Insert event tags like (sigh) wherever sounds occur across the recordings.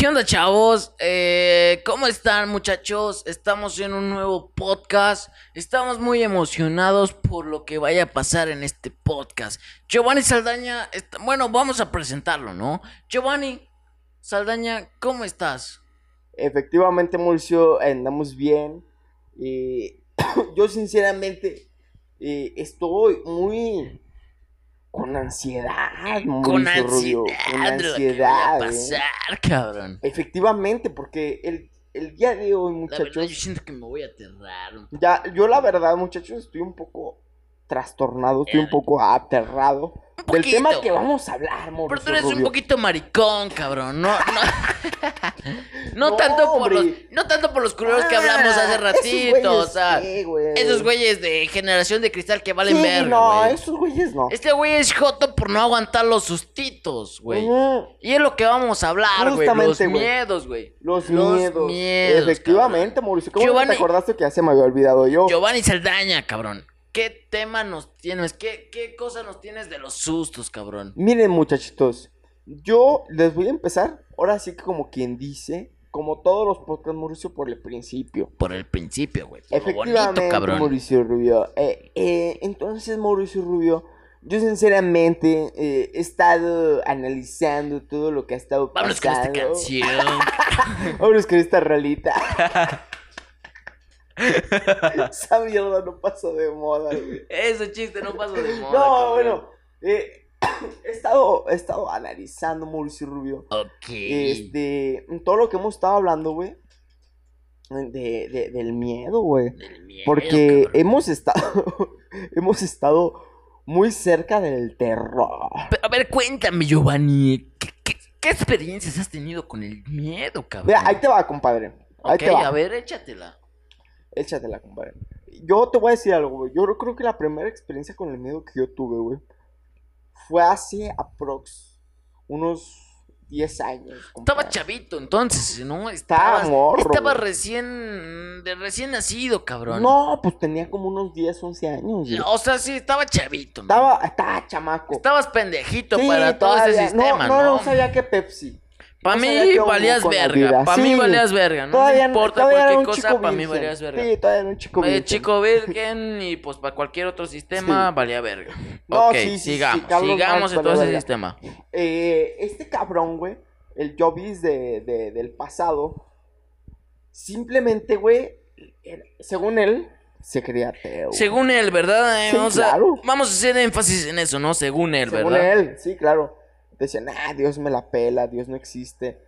¿Qué onda, chavos? Eh, ¿Cómo están, muchachos? Estamos en un nuevo podcast. Estamos muy emocionados por lo que vaya a pasar en este podcast. Giovanni Saldaña, bueno, vamos a presentarlo, ¿no? Giovanni Saldaña, ¿cómo estás? Efectivamente, Mauricio, andamos bien. Eh, (coughs) yo sinceramente eh, estoy muy con ansiedad, Con Rubio, ansiedad, con de lo que vaya a ansiedad. eh. pasar, cabrón. Efectivamente, porque el, el día de hoy, La verdad, yo muchachos, siento que me voy a aterrar. ya, yo la verdad, muchachos, estoy un poco trastornado, estoy un poco aterrado del tema que vamos a hablar, Mauricio Pero tú eres un poquito maricón, cabrón. No, (laughs) no. no, No, tanto por los, no tanto por los culeros que hablamos hace Ah, ratito. güeyes, o sea, sí, güey. esos güeyes de generación de cristal que valen Sí, verga, no, güey. esos güeyes no. Este güey es joto por no aguantar los sustitos, güey. Y es lo que vamos a hablar, güey. Los güey. miedos, güey. Los, Los miedos. miedos, Efectivamente, Mauricio. ¿Cómo Giovanni- te acordaste que ya se me había olvidado yo? Giovanni Saldaña, cabrón. ¿Qué tema nos tienes? ¿Qué, ¿Qué cosa nos tienes de los sustos, cabrón? Miren, muchachitos. Yo les voy a empezar, ahora sí que como quien dice, como todos los podcasts, Mauricio, por el principio. Por el principio, güey. Efectivamente, bonito, cabrón. Mauricio Rubio. Eh, eh, entonces, Mauricio Rubio, yo sinceramente eh, he estado analizando todo lo que ha estado Vámonos con esta pasando. canción. (laughs) Vámonos con esta rolita. (laughs) Esa mierda no pasó de moda, güey. Ese chiste no pasa de moda. No, cabrón. bueno. eh, (clears throat) he, estado, he estado analizando, Mauricio Rubio. Ok. Este, todo lo que hemos estado hablando, güey. De, de- del miedo, güey. Del miedo, Porque cabrón. hemos estado. (laughs) hemos estado muy cerca del terror. Pero, a ver, cuéntame, Giovanni. ¿Qué, qué, qué experiencias has tenido con el miedo, cabrón? Mira, ahí te va, compadre. Ahí Ok, te va. a ver, échatela. Échatela, compadre. Yo te voy a decir algo, güey. Yo creo que la primera experiencia con el miedo que yo tuve, güey, fue hace aprox unos 10 años. Estaba chavito, entonces, ¿no? Estaba morro, Estaba güey. recién. De recién nacido, cabrón. No, pues tenía como unos 10, 11 años. güey. O sea, sí, estaba chavito. Estaba, estaba chamaco. Estabas pendejito Sí, para todo ese sistema, no, ¿no? no, no sabía que Pepsi. Para mí valías verga. Para mí valías verga. No me importa cualquier cosa, para mí valías verga. Sí, todavía era un chico virgen. chico virgen y pues para cualquier otro sistema valía verga. Ok, sigamos, sigamos en todo ese sistema. Eh, este cabrón, güey, el Jobis de, de- del pasado, simplemente, güey, según él, se creía ateo. Según él, ¿verdad? Eh, Sí, vamos, a, claro. vamos a hacer énfasis en eso, ¿no? Según él, Según ¿verdad? él, sí, claro. Decían, ah, Dios me la pela, Dios no existe.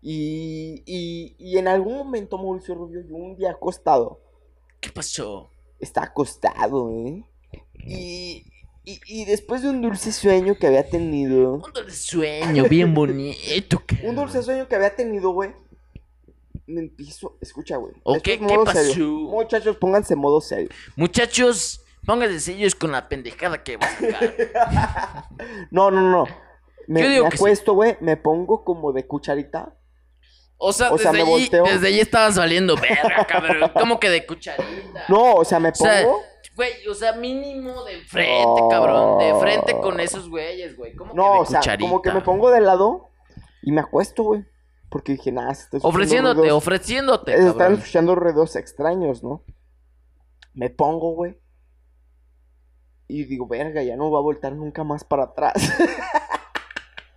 Y, y, y en algún momento, Mauricio Rubio, yo un día acostado, ¿Qué pasó? está acostado, ¿eh? Y, y, y después de un dulce sueño que había tenido, Un dulce sueño bien (laughs) bonito. un dulce sueño que había tenido, güey, me empiezo, escucha, güey. ¿O esto qué- es qué pasó? serio. Muchachos, pónganse en modo serio. Muchachos, pónganse sellos con la pendejada que va a sacar. (laughs) No, no, no. Me, Yo digo me que sí. acuesto, güey, me pongo como de cucharita. O sea, O sea, desde, me allí, volteo. desde allí estabas valiendo verga, cabrón. Como que de cucharita. No, o sea, me O sea, pongo. güey, o sea, mínimo de frente, cabrón. De frente con esos güeyes, güey. ¿Cómo que No, de o sea, cucharita? como que me pongo de lado y me acuesto, güey. Porque dije, nada, se Ofreciéndote, ruidos- ofreciéndote, se están escuchando ruidos extraños, ¿no? Me pongo, güey. Y digo, verga, ya no va a voltar nunca más para atrás. (laughs)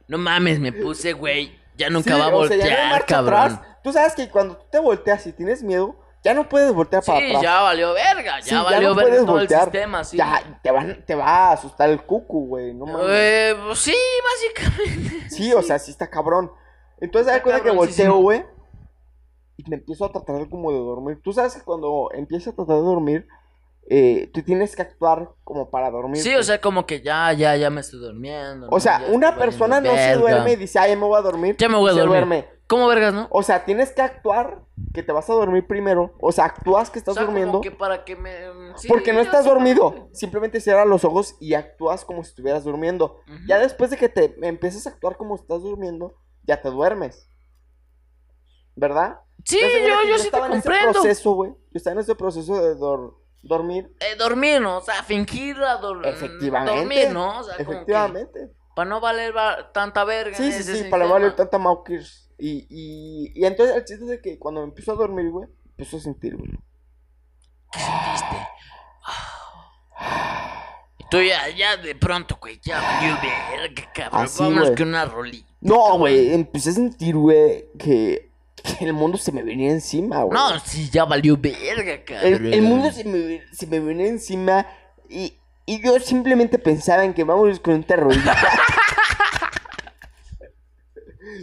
No mames, me puse, güey. Ya nunca Sí, va a ya no voltear, marcha cabrón. atrás. Tú sabes que cuando tú te volteas y tienes miedo, ya no puedes voltear para Sí, atrás. ya valió verga. Ya Sí, ya valió no verga puedes todo voltear. el sistema, sí. Ya te, va a asustar el cucu, güey. No mames. Eh, pues sí, básicamente. Sí, o sea, sí está cabrón. Entonces, da cuenta que volteo, güey. Y me empiezo a tratar como de dormir. Tú sabes que cuando empiezas a tratar de dormir, eh, tú tienes que actuar como para dormir. Sí, o sea, como que ya, ya, ya me estoy durmiendo. O ¿no? sea, Ya una persona no se duerme y dice, ay, me voy a dormir. Ya me voy a dormir. duerme. ¿Cómo vergas, no? O sea, tienes que actuar que te vas a dormir primero. O sea, actúas que estás O sea, como durmiendo. que para que me... sí, porque no estás dormido. Simplemente cierras los ojos y actúas como si estuvieras durmiendo. Ya después de que te empiezas a actuar como estás durmiendo, ya te duermes. ¿Verdad? Sí, yo, yo sí te en ese comprendo. proceso, güey. Yo estaba en ese proceso de dor- dormir. Eh, dormir, ¿no? O sea, fingir a dor- Efectivamente. dormir, ¿no? O sea, como que- Efectivamente. Para no valer va- tanta verga. Sí, sí, sí, para sistema. valer tanta Maukers. Y, y, y entonces el chiste es de que cuando me empezó a dormir, güey, empezó a sentir, güey. ¿Qué sentiste? Y tú ya, ya de pronto, güey, ya valió verga, cabrón. Así, Vámonos güey. con una rolita. No, güey, empecé a sentir, güey, que, que el mundo se me venía encima, güey. No, sí, ya valió verga, cabrón. el, el mundo se me, se me venía encima y, y yo simplemente pensaba en que vamos con un terrorista. (laughs)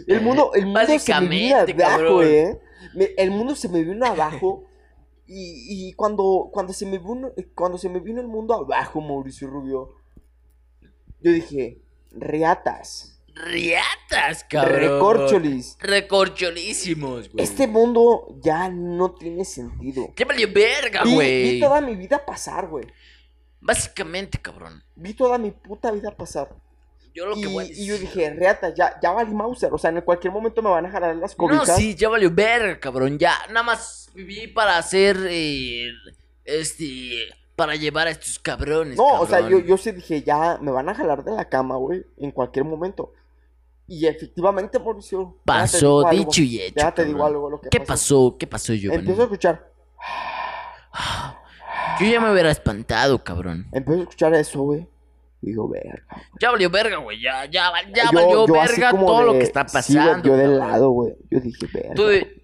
el mundo, el mundo se me vino abajo, eh. Me- el mundo se me vino abajo. Y, y cuando, cuando, se me vino, cuando se me vino el mundo abajo, Mauricio Rubio, yo dije, reatas, Riatas, cabrón. recorcholis. Recorcholísimos, güey. Este mundo ya no tiene sentido. Ya valió verga, Vi, vi güey. toda mi vida pasar, güey. Básicamente, cabrón. Vi toda mi puta vida pasar. Yo lo que voy a decir. y yo dije, reata, ya, ya valí Mauser. O sea, en cualquier momento me van a jalar las No, cobijas. sí, ya valió verga, cabrón. Ya, nada más viví para hacer. eh, este. Para llevar a estos cabrones. No, o sea, yo, yo sí dije, ya me van a jalar de la cama, güey, en cualquier momento. Y efectivamente, Mauricio. Pasó algo, dicho y hecho. Ya te digo algo lo que ¿Qué pasó? ¿Qué pasó, Giovanni? Empiezo a escuchar. (sighs) Yo ya me hubiera espantado, cabrón. Empiezo a escuchar eso, güey. Digo, verga. Ya valió verga, güey. Ya, ya, ya Yo- valió yo verga todo lo que está sí, pasando. yo de cabrón. lado, güey. Yo dije, verga. Tú de.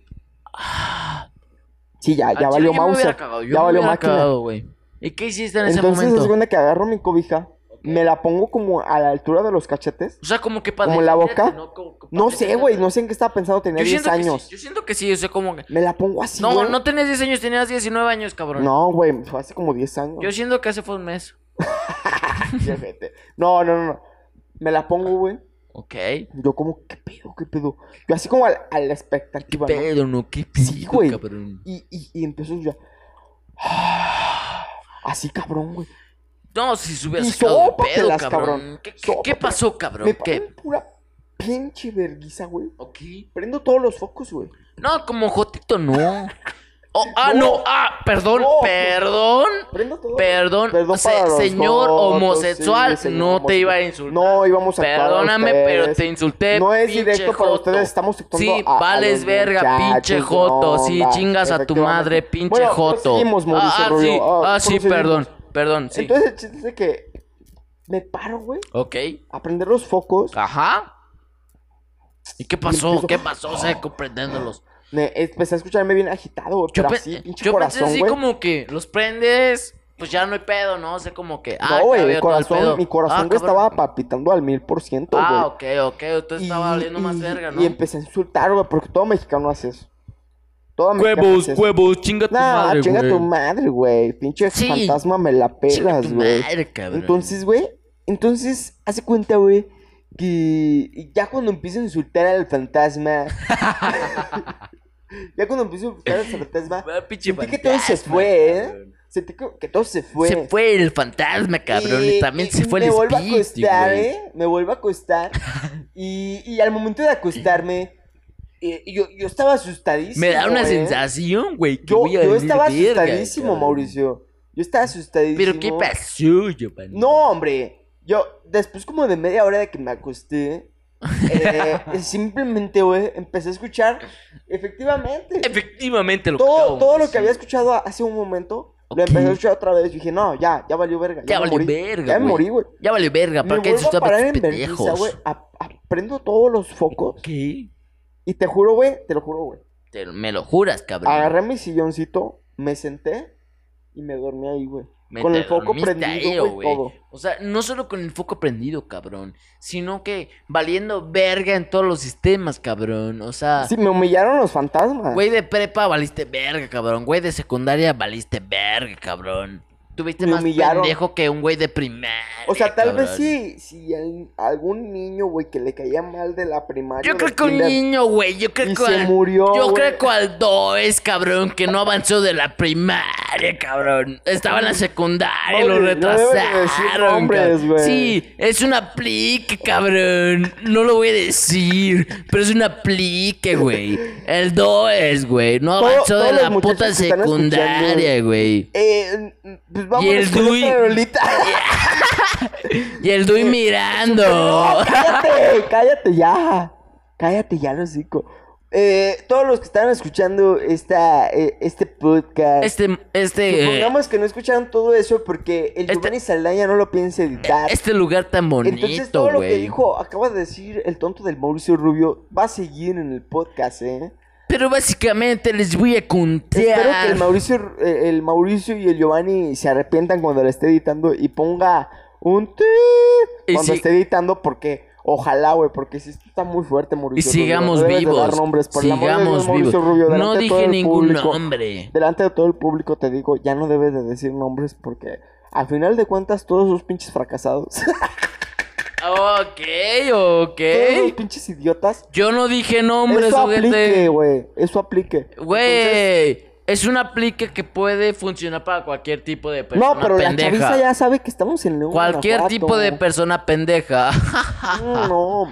Sí, ya, ya chile valió yo Mauser. yo Ya valió máquina. cagado, güey. ¿Y qué hiciste en ese Entonces es momento? que agarro mi cobija, me la pongo como a la altura de los cachetes. O sea, como que para ¿Como la boca? ¿no? Como sé, güey, no sé en qué estaba pensando, Yo 10 siento que sí, años. yo siento que sí, o sea, como. Me la pongo así, No, güey. no tenías 10 años, tenías 19 años, cabrón. No, güey, fue hace como 10 años. Yo siento que hace fue un mes. (laughs) No, no, no, no. Me la pongo, güey. Ok. Yo como, ¿qué pedo, qué pedo? Yo así como a, la- a la ¿Qué pedo, no? ¿Qué Sí, pedo, güey. cabrón? Y, y, y empezó ya. (sighs) Así, cabrón, güey. No, si se hubiera sacado de pedo, cabrón. cabrón. ¿Qué, qué, qué Sópatelas. pasó, cabrón? Me ¿Qué? pura pinche verguiza, güey. Ok. Prendo todos los focos, güey. No, como Jotito no. Oh, ah, no. No. ah, perdón, No. perdón. Prendo todo. Perdón, Perdón se- señor homosexual, sí, señor no te iba a insultar. No íbamos a a Perdóname, pero te insulté. No es directo para joto. ustedes, estamos Sí, a- a vales los verga, muchachos pinche joto. Sí, onda, chingas a tu madre, pinche Bueno, joto. proseguimos, Mauricio ah, ah, sí, Ah, ah, sí, perdón, perdón, sí. Entonces el chiste es de que me paro, güey, Ok, a prender los focos. ajá. ¿Y qué pasó? ¿Qué pasó? O sea, comprendiéndolos. Me empecé a escucharme bien agitado, Yo, pero pe- así, pinche yo pensé así como que los prendes, pues ya no hay pedo, ¿no? O sea, como que. Ah, No, güey, mi corazón, mi corazón, Ah, estaba palpitando al mil por ciento, güey. Ah, ok, ok. Entonces estaba valiendo más verga, ¿no? Y empecé a insultar, güey, porque todo mexicano hace eso. Todo mexicano Huevos, huevos, chinga tu Nah, madre, chinga güey. tu madre, güey. Pinche Sí. fantasma me la Chinga pelas, tu güey. madre, cabrón. Entonces, güey, entonces, hace cuenta, güey, que ya cuando empiezo a insultar al fantasma. (laughs) ya cuando empiezo a insultar al fantasma, Ah, pinche sentí que todo se fue, ¿eh? cabrón. sentí que, todo se fue. Se fue el fantasma, cabrón. Y, también se fue me el vuelvo a espíritu, acostar, güey. ¿eh? Me vuelvo a acostar. (laughs) y, y al momento de acostarme, eh, yo, yo estaba asustadísimo. Me da una ¿eh? sensación, güey, que Yo, voy a yo estaba asustadísimo. Mauricio. Yo estaba asustadísimo. Pero ¿qué pasó, Giovanni? No, hombre. Yo, después como de media hora de que me acosté, eh, (laughs) simplemente, güey, empecé a escuchar, efectivamente, Efectivamente, lo que todo, acabamos todo lo que había escuchado hace un momento, lo empecé a escuchar otra vez. Dije, no, ya, ya valió verga. Ya valió morí. verga, Ya me morí, güey. Ya valió verga, Me ¿para qué a parar en estos vergüenza, pendejos? güey. a- a- Prendo todos los focos. ¿Qué? Y te juro, güey, te lo juro, güey. Te- me lo juras, cabrón. Agarré mi silloncito, me senté y me dormí ahí, güey. Me Con el foco prendido, ahí, güey, todo. O sea, no solo con el foco prendido, cabrón. Sino que valiendo verga en todos los sistemas, cabrón. O sea, Sí, me humillaron los fantasmas. güey de prepa valiste verga, cabrón. Güey de secundaria valiste verga, cabrón. Tuviste Me más humillaron. pendejo que un güey de primaria. O sea, tal vez cabrón. sí, si al- algún niño, güey, que le caía mal de la primaria. Yo creo que un niño, güey. Yo creo Y que se al- murió, Yo güey. creo que al Does, cabrón, que no avanzó de la primaria, cabrón. Estaba en la secundaria, lo No, no de retrasaron. decir nombres, güey. Sí, es un aplique, cabrón. No lo voy a decir, pero es un aplique, güey. El Does, güey. No Todo- avanzó de todos la puta secundaria, güey. Eh, pues Y vamos el con Dui-. (laughs) Y el Dui (laughs) mirando. No, (laughs) cállate, cállate ya. Cállate ya, los hocico. Eh, todos los que están escuchando esta, eh, este podcast. Este, este, Supongamos que no escucharon todo eso porque el Este- Giovanni Saldaña no lo piensa editar. este lugar tan Entonces bonito, todo lo que dijo, acaba de decir el tonto del Mauricio Rubio, va a seguir en el podcast, ¿eh? Pero básicamente les voy a contar. Espero que el Mauricio, eh, el Mauricio y el Giovanni se arrepientan cuando lo esté editando y ponga un Y cuando esté editando porque ojalá, güey, porque si está muy fuerte, Y Mauricio. Rubio, sigamos no dar vivos. nombres, por el amor de Dios, sigamos vivos. Rubio, no dije ningún público. nombre. Delante de todo el público te digo, ya no debes de decir nombres porque al final de cuentas todos esos pinches fracasados, (laughs) Ok, todos ok. pinches idiotas, Yo no dije nombres, eso aplique, güey, eso aplique. Güey. Es un aplique que puede funcionar para cualquier tipo de persona no, pero la pendeja. chaviza ya sabe que estamos en León, Cualquier tipo de persona pendeja. No, no.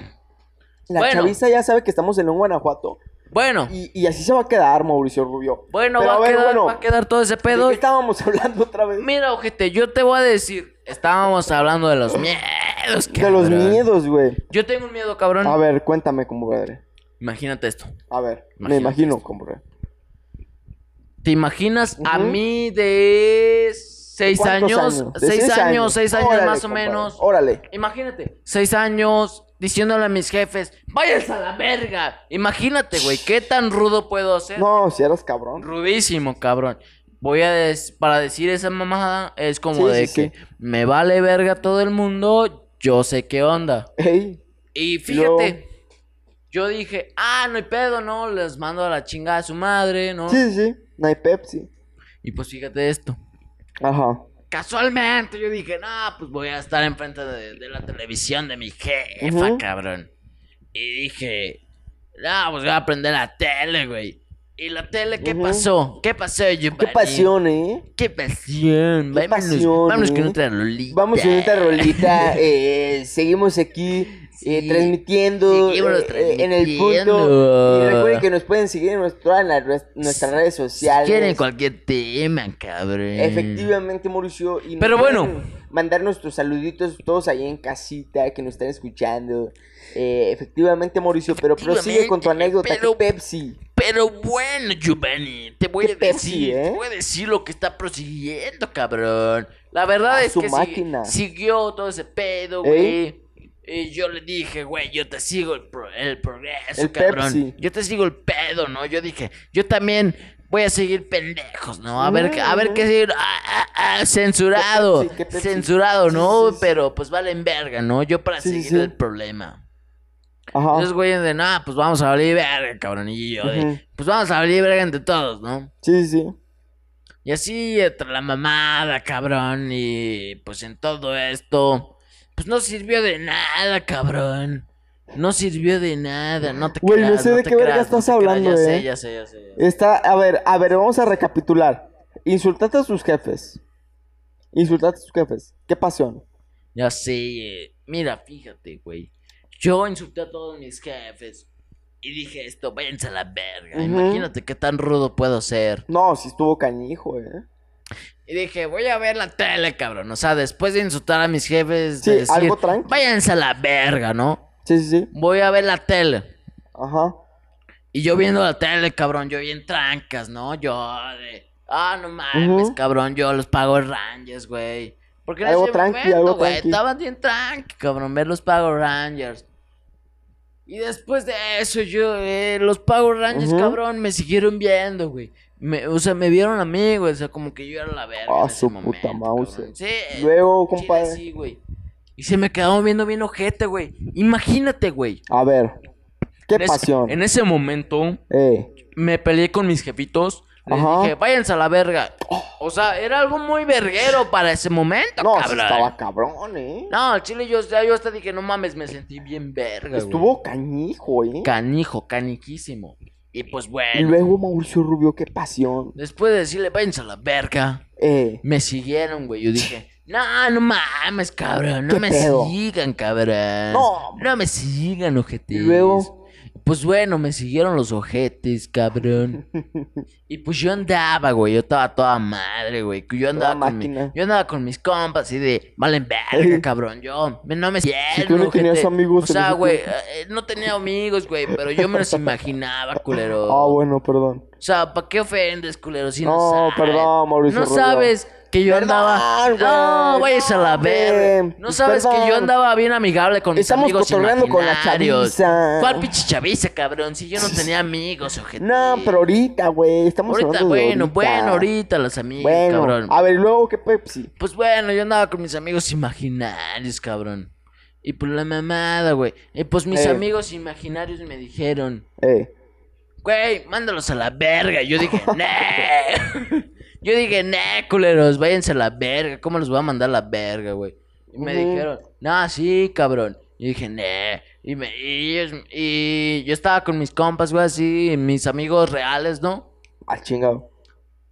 La Bueno. chaviza ya sabe que estamos en León, Guanajuato. bueno, Y, y así se va a quedar, Mauricio Rubio. bueno, va a, ver, quedar, bueno, va a quedar todo ese ¿de pedo. qué estábamos (laughs) hablando otra vez? Mira, ojete, yo te voy a decir. Estábamos hablando de los miedos, De los miedos, güey. Yo tengo un miedo, cabrón. A ver, cuéntame, compadre. Imagínate esto. A ver, me Imagínate imagino, esto. compadre. ¿Te imaginas a mí de seis ¿Cuántos años? De Seis, años, seis años Órale, más o compadre, menos. Órale. Imagínate, seis años diciéndole a mis jefes, váyanse a la verga. Imagínate, güey, qué tan rudo puedo ser. No, si eras cabrón. Rudísimo, cabrón. Voy a des- para decir esa mamada es como Sí, de sí, que me vale verga todo el mundo, yo sé qué onda. Ey. Y fíjate, yo dije, ah, no hay pedo, no, les mando a la chingada a su madre, ¿no? Sí, sí. No hay Pepsi. Y pues fíjate esto. Ajá. Casualmente yo dije, no, pues voy a estar enfrente de, de la televisión de mi jefa, cabrón. Y dije, no, pues voy a prender la tele, güey. ¿Y la tele qué pasó? ¿Qué pasó, Giovanni? Qué pasión, ¿eh? ¡Qué pasión! Qué vámonos, pasión, vámonos ¿eh? con otra rolita. Vamos con esta rolita. (laughs) eh, seguimos aquí eh, Sí. transmitiendo Seguimos eh, en el transmitiendo. punto. Y recuerden que nos pueden seguir en todas nuestras redes Si sociales. quieren cualquier tema, cabrón. Efectivamente, Mauricio. Y Pero bueno. Mandar nuestros saluditos todos ahí en casita que nos están escuchando. Eh, efectivamente, Mauricio. Pero prosigue con tu anécdota. pero- ¿Qué Pepsi? Pero bueno, Giovanni, te voy a Pepsi, decir, ¿eh? te voy a decir lo que está prosiguiendo, cabrón. La verdad A es su que máquina. siguió todo ese pedo, ¿Eh? güey. Y yo le dije, güey, yo te sigo el, pro- el progreso, El cabrón. Pepsi. Yo te sigo el pedo, ¿no? Yo dije, yo también voy a seguir pendejos, ¿no? A ver, a ver qué seguir. Ah, ah, ah, censurado. ¿Qué Pepsi? ¿Qué Pepsi? Censurado, ¿no? sí, sí. Pero pues valen verga, ¿no? Yo para seguir el problema. Ajá. Entonces, güey, de nada, pues vamos a valer verga, cabrón. Y yo de, Ujú. pues vamos a valer verga entre todos, ¿no? Sí, sí, sí. Y así, entre la mamada, cabrón. Y pues en todo esto, pues no sirvió de nada, cabrón. No sirvió de nada, no te Güey, no sé de qué verga creas, estás te creas, hablando, ya eh. sé, ya sé, ya sé. Está, a ver, a ver, vamos a recapitular. Insultaste a sus jefes. Insultaste a sus jefes. Qué pasión. Ya sé, mira, fíjate, güey. Yo insulté a todos mis jefes. Y dije esto, váyanse a la verga. Imagínate qué tan rudo puedo ser. No, sí estuvo cañijo, eh. Y dije, voy a ver la tele, cabrón. O sea, después de insultar a mis jefes, Sí, de decir, algo tranqui. váyanse a la verga, ¿no? Sí, sí, sí. Voy a ver la tele. Ajá. Y yo viendo la tele, cabrón, yo bien trancas, ¿no? Yo de, ah, no mames, cabrón, yo los pago Rangers, güey. Porque en Algo ese tranqui, momento, algo güey, tranqui. Estaba bien tranqui, cabrón, ver los pago Rangers. Y después de eso, yo, eh, los pago Rangers, cabrón, me siguieron viendo, güey. Me- o sea, me vieron a mí, güey. O sea, como que yo era la verga. Ah, en ese su puta mouse. Sí. Luego, compadre. sí, güey. Y se me quedaron viendo bien ojete, güey. Imagínate, güey. A ver. Qué En ese- pasión. En ese momento, Eh. me peleé con mis jefitos. Les Ajá. dije, váyanse a la verga. O sea, era algo muy verguero para ese momento, No, sí cabrón. estaba cabrón, eh. No, al chile yo, ya yo hasta dije, no mames, me sentí bien verga, güey. Estuvo cañijo, eh. Canijo, caniquísimo. Y pues Y bueno, luego Mauricio Rubio, qué pasión. después de decirle, váyanse a la verga, Eh. me siguieron, güey. Yo dije, no, no mames, cabrón, no ¿Qué me pedo? sigan, cabrón. No. No me sigan, ojetes. Y luego. Pues bueno, me siguieron los ojetes, cabrón. (laughs) Y pues yo andaba, güey, yo estaba toda madre, güey. Yo andaba con mi, yo andaba con mis compas y de, valen verga, (laughs) cabrón. Yo no me Si siento, tú no tenías amigos O sea, güey, eh, no tenía amigos, güey, pero yo me los imaginaba, (laughs) culero. Ah, bueno, perdón. O sea, ¿para qué ofendes, culero? Si no, No, sabes. perdón, Mauricio No sabes que yo andaba. güey. No, vayas a la verga. Bien, No sabes que yo andaba bien amigable con mis Estamos amigos cotorreando con la chaviza. ¿Cuál pinche chaviza, cabrón? Si yo no tenía amigos, ojete. No, pero ahorita, güey. Estamos Ahorita, hablando de bueno, ahorita. bueno, ahorita los amigos, Bueno, cabrón. a ver, luego, ¿qué Pepsi? Pues bueno, yo andaba con mis amigos imaginarios, cabrón. Y por la mamada, güey. Y pues mis Eh. amigos imaginarios me dijeron, Eh, güey, mándalos a la verga. Yo dije, (laughs) nee. Yo dije, nee, culeros, váyanse a la verga. ¿Cómo los voy a mandar a la verga, güey? Y me dijeron, no, sí, cabrón. Y dije, nee. Y, me, y, yo estaba con mis compas, güey, así, mis amigos reales, ¿no? al chingado.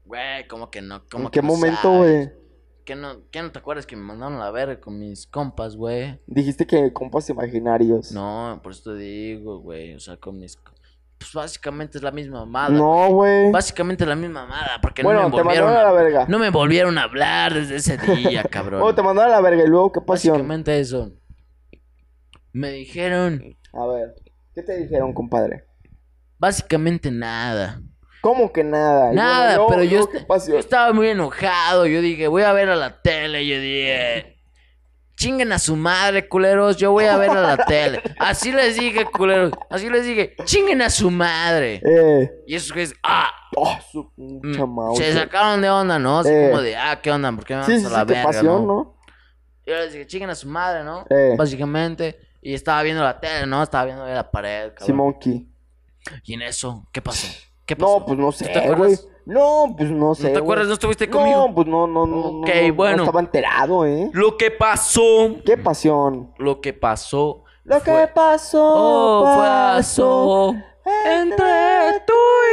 Güey, ¿cómo que no? ¿Cómo ¿En qué momento, güey? ¿Qué no, ¿Qué no te acuerdas que me mandaron a la verga con mis compas, güey? Dijiste que compas imaginarios. No, por eso te digo, güey. O sea, con mis. Pues básicamente es la misma mamada. No, güey. Básicamente es la misma mamada. Porque Bueno, no me te volvieron mandaron a la verga. No me volvieron a hablar desde ese día, (laughs) cabrón. Oh, te mandaron a la verga y luego, ¿qué pasión? básicamente eso. Me dijeron. A ver, ¿qué te dijeron, compadre? Básicamente nada. ¿Cómo que nada? Nada, bueno, pero yo, yo estaba muy enojado. Yo dije, voy a ver a la tele. Yo dije, chinguen a su madre, culeros. Yo voy a ver a la tele. Así les dije, culeros. Así les dije, chinguen a su madre. Eh, Y esos güeyes, ah, oh, su mm, se sacaron de onda, ¿no? Así Eh. como de, ah, ¿qué onda? ¿Por qué me Sí, sí, a la sí, verga, pasión, no? ¿no? Yo les dije, chinguen a su madre, ¿no? Eh. Básicamente. Y estaba viendo la tele, ¿no? Estaba viendo la pared, cabrón. Sí, Monkey. Y en eso, ¿qué pasó? ¿Qué pasó? No, pues no sé, güey. No, pues no sé. ¿No te acuerdas? ¿No estuviste conmigo? No, pues no, no, no. no, Ok, no, no bueno. estaba enterado, ¿eh? Lo que pasó. Qué pasión. Lo que pasó. Lo que pasó, Oh, pasó. Entre tú y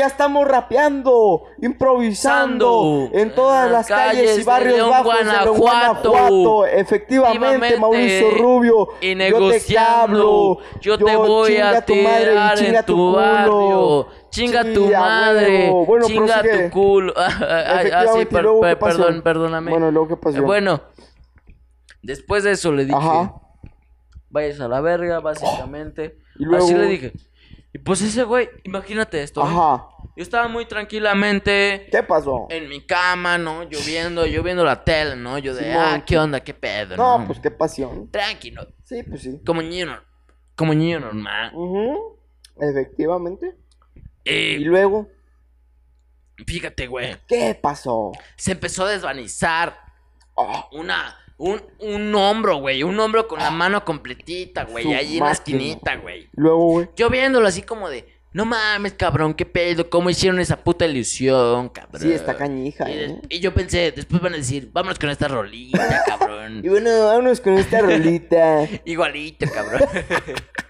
ya estamos rapeando, improvisando Sando. en todas En las calles, calles y de barrios León, bajos de León, Guanajuato. Guanajuato. Efectivamente. Mauricio Rubio. Y yo te negociando. hablo. Yo te voy a tu madre y chinga tu culo. barrio. Chinga Sí, tu madre. Bueno, chinga tu culo. Ay, ay, ay, Efectivamente, sí, ¿y per- luego qué per- pasó? perdón, perdóname. Bueno, ¿y luego qué pasó? Eh, bueno, después de eso le dije, Ajá. vayas a la verga, básicamente. (gasps) Y luego- Así le dije. Y pues ese güey, imagínate esto. ¿eh? Ajá. Yo estaba muy tranquilamente ¿Qué pasó? en mi cama, ¿no? Lloviendo, yo viendo la tele, ¿no? Yo de, ah, ¿qué onda? ¿Qué pedo? No, No, pues qué pasión. Tranquilo, Sí, pues sí. como niño, como niño normal. Efectivamente. Y Y luego, fíjate, güey, ¿qué pasó? se empezó a desvanizar Ah, una, un, un hombro, güey, un hombro con la mano completita, güey, ahí en la esquinita, güey. luego, güey. Yo viéndolo así como de, no mames, cabrón, qué pedo, cómo hicieron esa puta ilusión, cabrón. Sí, está cañija, Y, ¿eh? y yo pensé, después van a decir, vámonos con esta rolita, cabrón. (laughs) Y bueno, vámonos con esta rolita. (laughs) Igualito, cabrón. (laughs)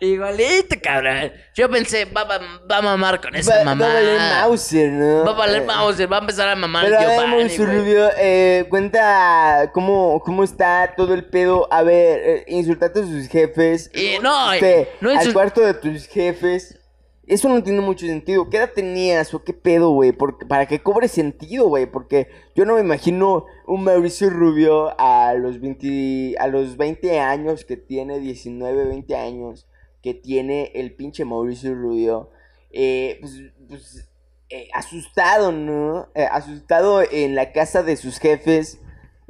Igualito, cabrón. Yo pensé, va, va, va a mamar con esa Va, va mamá. a valer Mauser, ¿no? Va a valer Eh, Mauser, va a empezar a mamar el Pero a ver, eh, cuenta cómo, cómo está todo el pedo. A ver, eh, insultaste a sus jefes. Y no, Fuiste no al cuarto de tus jefes. Eso no tiene mucho sentido. ¿Qué edad tenías o qué pedo, güey? Para que cobre sentido, güey. Porque yo no me imagino un Mauricio Rubio a los 20, a los 20 años que tiene, 19, 20 años que tiene el pinche Mauricio Rubio. Eh, pues, pues, eh, asustado, ¿no? Eh, asustado en la casa de sus jefes.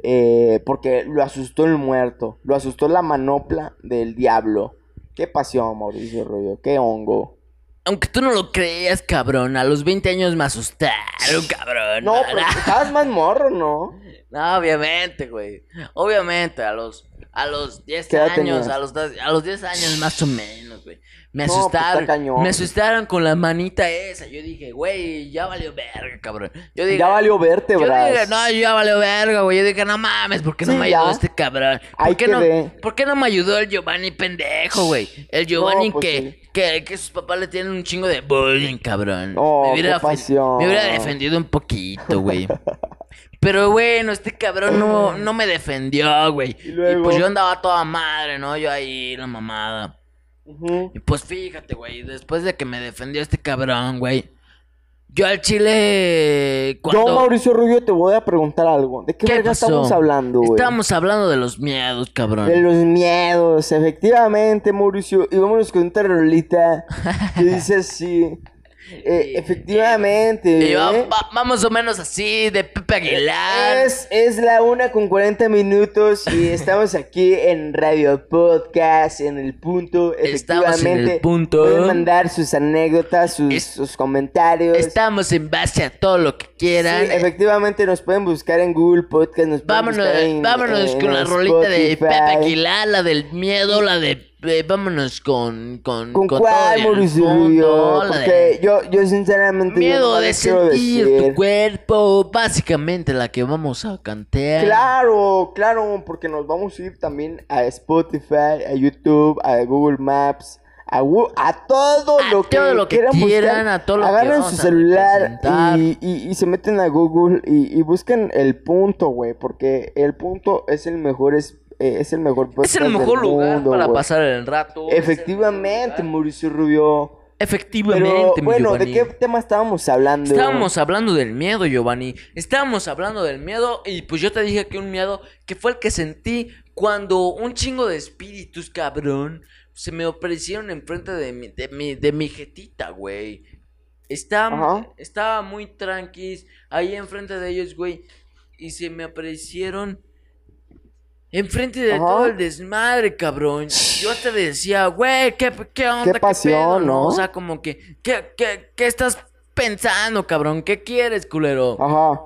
eh, porque lo asustó el muerto. Lo asustó la manopla del diablo. Qué pasión, Mauricio Rubio. Qué hongo. Aunque tú no lo creas, cabrón, a los 20 años me asustaron, cabrón. No, pero estabas más morro, ¿no? (laughs) No, obviamente, güey. Obviamente, a los, a los 10 ¿Qué edad años, a los, a los 10 años más o menos, güey. Me No, pues, asustaron. cañón. me asustaron con la manita esa. Yo dije, güey, ya valió verga, cabrón. Yo dije, Ya valió verte, Yo bro. dije, no, ya valió verga, güey. Yo dije, no mames, ¿por qué no Sí, me ya. ayudó este cabrón? ¿Por Ahí qué, no. ¿Por qué no me ayudó el Giovanni pendejo, güey? El Giovanni pues que, sí. Que, que sus papás le tienen un chingo de bullying, cabrón. Oh, me, hubiera me hubiera defendido un poquito, güey. Pero bueno, este cabrón no, no me defendió, güey. Y Y, pues yo andaba toda madre, ¿no? Yo ahí, la mamada. Y pues fíjate, güey, después de que me defendió este cabrón, güey. Yo al chile. Cuando... Yo, Mauricio Rubio, te voy a preguntar algo. ¿De qué, ¿Qué verga estamos hablando, güey? Estamos hablando de los miedos, cabrón. De los miedos, efectivamente, Mauricio. Y vámonos con una rolita que (laughs) dice así. Eh, efectivamente. ¿eh? va- va más o menos así, de Pepe Aguilar. Es, es la una con 40 minutos y (laughs) estamos aquí en Radio Podcast, en el punto. Estamos en el Efectivamente, punto. Pueden mandar sus anécdotas, sus, Es- sus comentarios. Estamos en base a todo lo que quieran. Sí, efectivamente, nos pueden buscar en Google Podcast. Nos pueden Vámonos, buscar en- vámonos en con la rolita de. Pepe Aguilar, la del miedo, la de... eh, vámonos con... ¿Con, ¿Con, todo cuál, el Mauricio Porque de yo, yo sinceramente... yo Miedo no de sentir decir. tu cuerpo, básicamente la que vamos a cantar. Claro, claro, porque nos vamos a ir también a Spotify, a YouTube, a Google Maps, a, a todo A lo que todo lo que quieran quieran, buscar. a todo lo que Agarren vamos su celular y, y- y se meten a Google y, y busquen el punto, güey, porque el punto es el mejor es, eh, es el mejor Es el del mejor lugar mundo, para güey. pasar el rato. es el Efectivamente, lugar. Mauricio Rubio. Efectivamente, Pero mi bueno, ¿de Giovanni. qué tema estábamos hablando? Estábamos hablando del miedo, Giovanni. Estábamos hablando del miedo y pues yo te dije que un miedo que fue el que sentí cuando un chingo de espíritus, cabrón, se me aparecieron enfrente de mi, de mi, de mi jetita, güey. Estaba, Ajá. estaba muy tranquis ahí enfrente de ellos, güey. Y se me aparecieron enfrente de Ajá. todo el desmadre, cabrón. Yo te decía, güey, ¿qué, qué onda? pasión, pedo, ¿no? O sea, como que, ¿qué, qué, qué estás pensando, cabrón? ¿Qué quieres, culero? Ajá.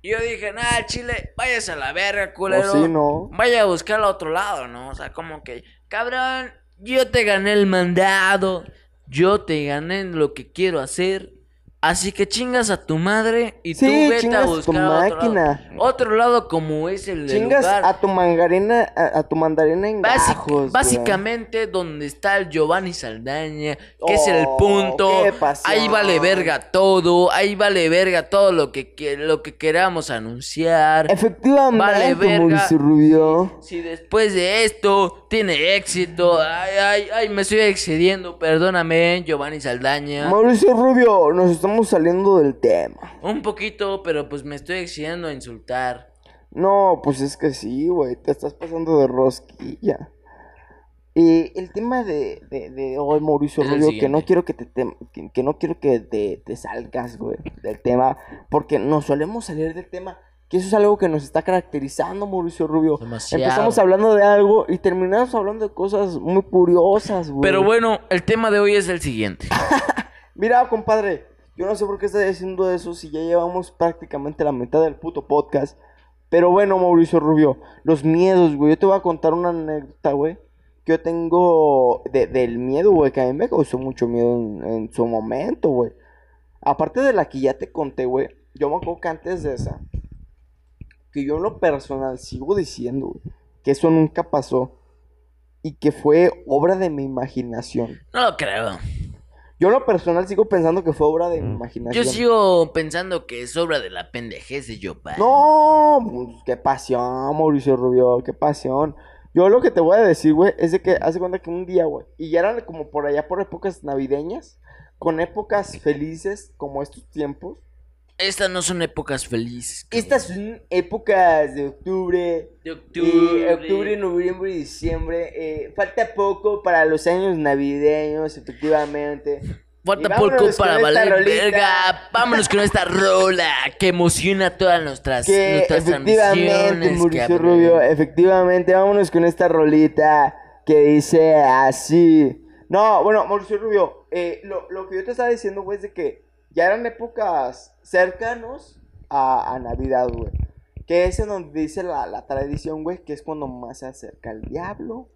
Y yo dije, nah, Chile, váyase a la verga, culero. sí, ¿no? Vaya a buscar al otro lado, ¿no? O sea, como que, cabrón, yo te gané el mandado. Yo te gané lo que quiero hacer. Así que chingas a tu madre y Sí, tú vete a tu buscar a otro máquina. lado. Otro lado como es el Chingas lugar. a tu mangarina, a, a tu mandarina en Básic- gajos, güey. básicamente donde está el Giovanni Saldaña, que es el Oh, punto. Ahí vale verga todo, ahí vale verga todo lo que, que- lo que queramos anunciar. Efectivamente, Vale verga. Mauricio Rubio. Si después de esto tiene éxito, ay, ay, ay, me estoy excediendo, perdóname, Giovanni Saldaña. Mauricio Rubio, nos estamos saliendo del tema. Un poquito, pero pues me estoy excediendo a insultar. No, pues es que sí, güey, te estás pasando de rosquilla. Y el tema de, de, de hoy, Mauricio Es Rubio, que no quiero que te, tem- que, que no quiero que te, te salgas, güey, del tema, porque nos solemos salir del tema, que eso es algo que nos está caracterizando, Mauricio Rubio. Demasiado. Empezamos hablando de algo y terminamos hablando de cosas muy curiosas, güey. Pero bueno, el tema de hoy es el siguiente. (laughs) Mira, compadre, yo no sé por qué estás diciendo eso si ya llevamos prácticamente la mitad del puto podcast. Pero bueno, Mauricio Rubio, los miedos, güey. Yo te voy a contar una anécdota, güey. Que yo tengo de- del miedo, güey, que a mí me causó mucho miedo en, en su momento, güey. Aparte de la que ya te conté, güey. Yo me acuerdo que antes de esa, que yo en lo personal sigo diciendo, güey, que eso nunca pasó. Y que fue obra de mi imaginación. No lo creo. Yo en lo personal sigo pensando que fue obra de mi Yo imaginación. sigo pensando que es obra de la pendejez de Giovanni. No, pues, qué pasión, Mauricio Rubio, qué pasión. Yo lo que te voy a decir, güey, es de que hace cuenta que un día, güey, y ya eran como por allá por épocas navideñas, con épocas felices como estos tiempos. Estas no son épocas felices. cabrón. Estas son épocas de octubre, de octubre. octubre, noviembre y diciembre. eh, falta poco para los años navideños, efectivamente. Falta poco para valer verga. Vámonos con esta rola que emociona todas nuestras, Que nuestras efectivamente. Mauricio. Rubio, efectivamente, vámonos con esta rolita que dice así. No, bueno, Mauricio Rubio, eh, lo, lo que yo te estaba diciendo, güey, es de que ya eran épocas cercanos a, a Navidad, güey. Que es en donde dice la, la tradición, güey, que es cuando más se acerca el diablo.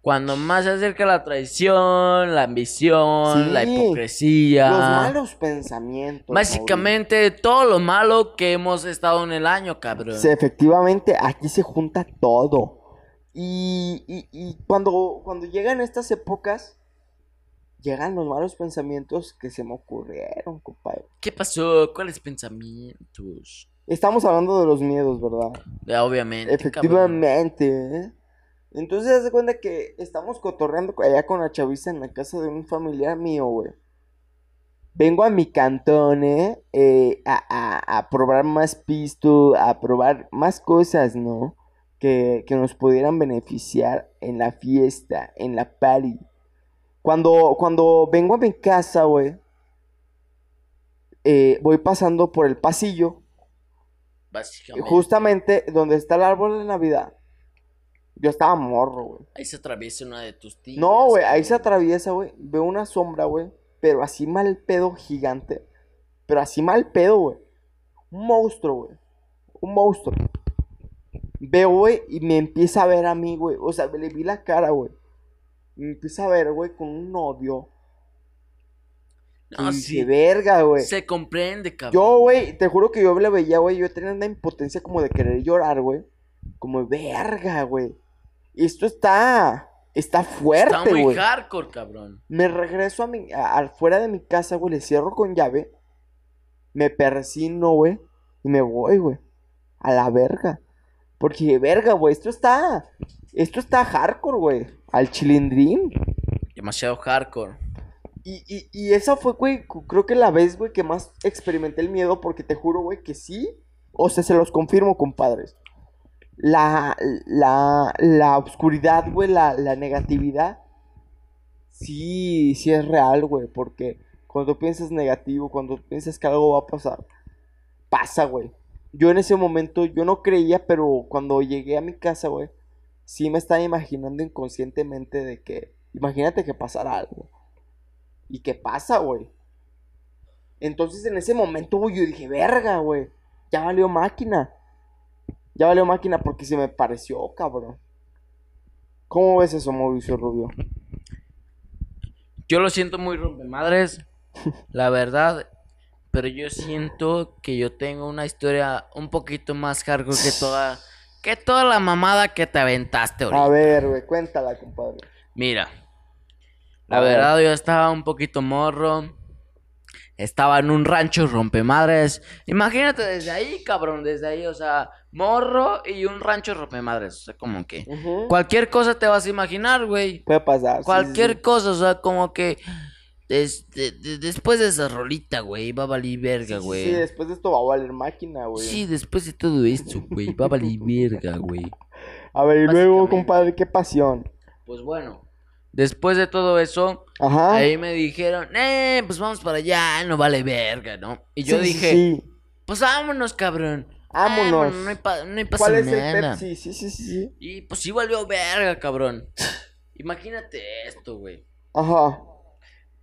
Cuando más se acerca la traición, la ambición, Sí. la hipocresía. Los malos pensamientos. Básicamente todo lo malo que hemos estado en el año, cabrón. Sí, efectivamente, aquí se junta todo. Y, y- y cuando, cuando llegan estas épocas, llegan los malos pensamientos que se me ocurrieron, compadre. ¿Qué pasó? ¿Cuáles pensamientos? Estamos hablando de los miedos, ¿verdad? Ya, obviamente. cabrón. Efectivamente. ¿eh? Entonces, haz de cuenta que estamos cotorreando allá con la chaviza en la casa de un familiar mío, güey. Vengo a mi cantón, ¿eh? Eh, a, a- a probar más pisto, a probar más cosas, ¿no? Que, que nos pudieran beneficiar en la fiesta, en la party. Cuando, cuando vengo a mi casa, güey, eh, voy pasando por el pasillo, Básicamente. justamente donde está el árbol de Navidad. Yo estaba morro, güey. Ahí se atraviesa una de tus tías. No, güey, ahí se atraviesa, güey. Veo una sombra, güey. Pero así mal pedo gigante. Pero así mal pedo, güey. Un monstruo, güey. Un monstruo. Veo, güey, y me empieza a ver a mí, güey. O sea, le vi la cara, güey. Me empieza a ver, güey, con un odio. No, sí. dije, verga, güey. Se comprende, cabrón. Yo, güey, te juro que yo le veía, güey. Yo tenía una impotencia como de querer llorar, güey. Como, verga, güey. Esto está. Está Está fuerte, muy güey. hardcore, cabrón. Me regreso a mi, a- afuera de mi casa, güey, le cierro con llave, me persino, güey, y me voy, güey, a la verga. Porque, verga, güey, esto está, esto está hardcore, güey, al chilindrín. Demasiado hardcore. Y, y, y esa fue, güey, creo que la vez, güey, que más experimenté el miedo, porque te juro, güey, que sí, o sea, se los confirmo, compadres. La, la, la oscuridad, güey, la, la negatividad, sí, sí es real, güey, porque cuando piensas negativo, cuando piensas que algo va a pasar, pasa, güey. Yo en ese momento, yo no creía, pero cuando llegué a mi casa, güey, sí me estaba imaginando inconscientemente de que, imagínate que pasara algo. ¿Y qué pasa, güey? Entonces en ese momento, güey, yo dije, verga, güey, ya valió máquina. Ya valió máquina porque se me pareció, cabrón. ¿Cómo ves eso, Mauricio Rubio? Yo lo siento muy rompemadres, (laughs) la verdad. Pero yo siento que yo tengo una historia un poquito más hardcore que toda, que toda la mamada que te aventaste ahorita. A ver, güey, cuéntala, compadre. Mira, la ver. verdad yo estaba un poquito morro. Estaba en un rancho rompemadres. Imagínate desde ahí, cabrón, desde ahí, o sea, morro y un rancho rompemadres. O sea, como que cualquier cosa te vas a imaginar, güey. Puede pasar. sí, Cualquier sí. cosa, o sea, como que de- de- después de esa rolita, güey, va a valer verga, sí, güey. sí, después de esto va a valer máquina, güey. Sí, después de todo esto, güey, va a valer verga, güey. (laughs) A ver, y luego, compadre, qué pasión. Pues bueno, después de todo eso, Ajá. ahí me dijeron, eh, pues vamos para allá, no vale verga, ¿no? Y yo Sí, dije, sí. pues vámonos, cabrón. Vámonos. no hay, pa- no hay pasa ¿Cuál es el. Pepsi? Sí, sí, sí, sí. Y pues sí valió verga, cabrón. Imagínate esto, güey. Ajá.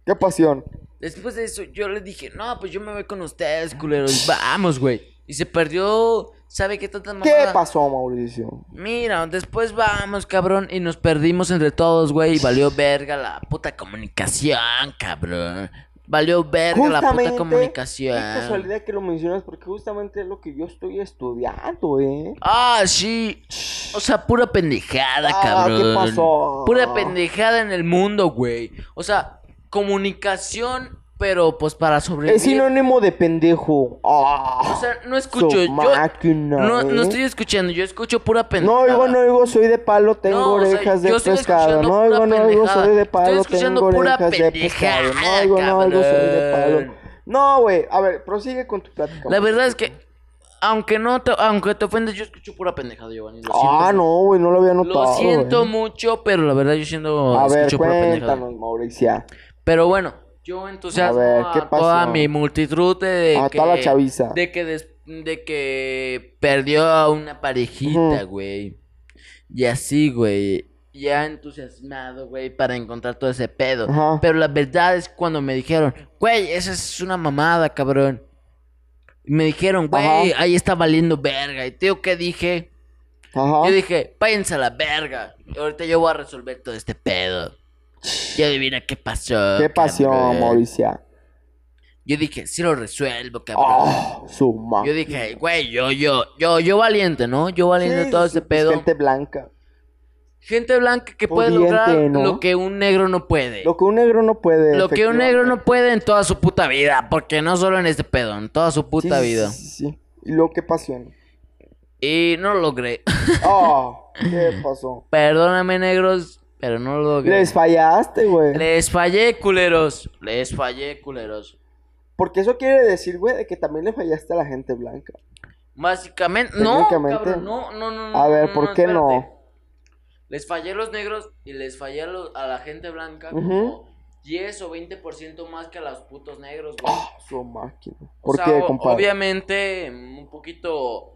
Qué pasión. Después de eso, yo le dije, no, pues yo me voy con ustedes, culeros. Vamos, güey. Y se perdió, ¿sabe qué tanta mamada? ¿Qué pasó, Mauricio? Mira, después vamos, cabrón, y nos perdimos entre todos, güey, y valió verga la puta comunicación, cabrón. Valió verga la puta Justamente, Qué comunicación. casualidad que lo mencionas porque justamente es lo que yo estoy estudiando, ¿eh? Ah, sí. O sea, pura pendejada, Ah, cabrón. ¿qué pasó? Pura pendejada en el mundo, güey. O sea, comunicación, pero pues para sobrevivir. Es sinónimo de pendejo. Ah, O sea, no escucho. Yo máquina, no, no ¿eh? estoy escuchando, yo escucho pura No pendejada. oigo, no oigo, soy de palo, tengo No, o sea, orejas de pescado. No oigo, no oigo, soy de palo, tengo orejas de pescado. No oigo, no oigo, soy de palo. No, güey, a ver, prosigue con tu plática. La verdad es que, aunque no te, aunque te ofendes, yo escucho pura pendejada, Giovanni. Lo siento. Ah, no, güey, no lo había notado. Lo siento mucho, pero la verdad yo siento A ver, escucho pura pendejada. cuéntanos, Mauricia. Pero bueno, yo entusiasmo A a, ver, ¿qué toda mi multitud de A que, toda la chaviza. de que des- de que perdió a una parejita, güey. Y así, güey. Ya entusiasmado, güey, para encontrar todo ese pedo. Pero la verdad es cuando me dijeron, güey, esa es una mamada, cabrón. Y me dijeron, güey, ahí está valiendo verga. Y tío, ¿qué dije? Yo dije, váyanse a la verga. Y ahorita yo voy a resolver todo este pedo. Y adivina qué pasó. Qué pasión, cabrón. Mauricia. Yo dije, sí lo resuelvo, cabrón. Ah, su madre. Yo dije, güey, yo, yo, yo, yo valiente, ¿no? Yo valiente Sí, todo ese pues, pedo. Gente blanca. Gente blanca que puede Pudiente, lograr ¿no? lo que un negro no puede. Lo que un negro no puede. Lo que un negro no puede en toda su puta vida. Porque no solo en este pedo, en toda su puta Sí, vida. Sí, sí. ¿Y luego qué pasión? Y no lo logré. Oh, (laughs) ¿qué pasó? Perdóname, negros, pero no lo logré. Les fallaste, güey. Les fallé, culeros. Les fallé, culeros. Porque eso quiere decir, güey, de que también le fallaste a la gente blanca. Básicamente, no, cabrón, no, no, no, no. A ver, ¿por qué no? Les fallé a los negros y les fallé a, los- a la gente blanca como 10 o 20% más que a los putos negros, güey. Su máquina. O ¿Por sea, qué, o- compadre? obviamente un poquito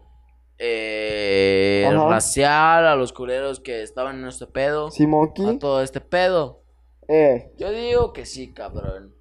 eh, racial a los culeros que estaban en este pedo, ¿Sí, a todo este pedo. Eh, Yo digo que sí, cabrón.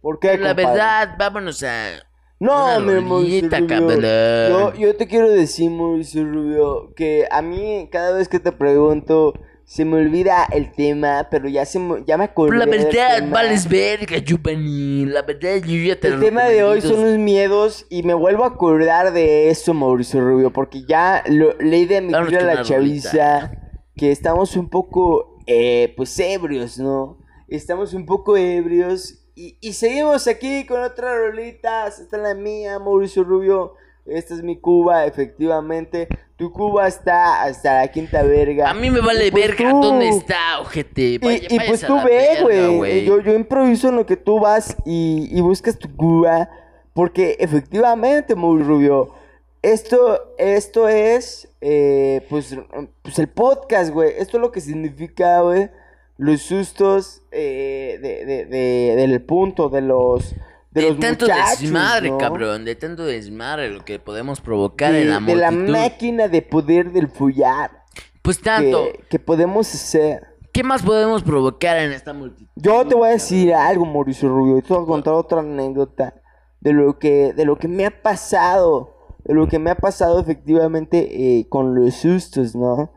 ¿por qué, La compadre? verdad, vámonos a No, mi Mauricio Rubio. cabrón. Yo, yo te quiero decir, Mauricio Rubio, que a mí cada vez que te pregunto se me olvida el tema, pero ya se me, ya me acordé La verdad, vales verga, Giovanni. La verdad, yo ya te El tema de hoy son los miedos y me vuelvo a acordar de eso, Mauricio Rubio, porque ya lo, leí de admitir a la chaviza que estamos un poco, eh, pues, ebrios, ¿no? Estamos un poco ebrios y, y seguimos aquí con otras rolitas. Esta es la mía, Mauricio Rubio. Esta es mi Cuba, efectivamente. Tu Cuba está hasta la quinta verga. A mí me vale pues verga tú- dónde está, ojete. y, Vaya- y váyase pues tú ve, güey. Yo, yo improviso en lo que tú vas y, y buscas tu Cuba. Porque efectivamente, muy rubio. Esto, esto es, eh, pues, pues el podcast, güey. Esto es lo que significa, güey. Los sustos eh, de, de, de- del punto, de los, de, De los tanto desmadre, ¿no? cabrón. De tanto desmadre lo que podemos provocar De, en la de la multitud. máquina de poder del follar Pues tanto. que, que podemos hacer. ¿Qué más podemos provocar en esta multitud? Yo te voy a decir algo, Mauricio Rubio. y Te voy a contar otra anécdota de lo que, de lo que me ha pasado. De lo que me ha pasado efectivamente eh, con los sustos, ¿no?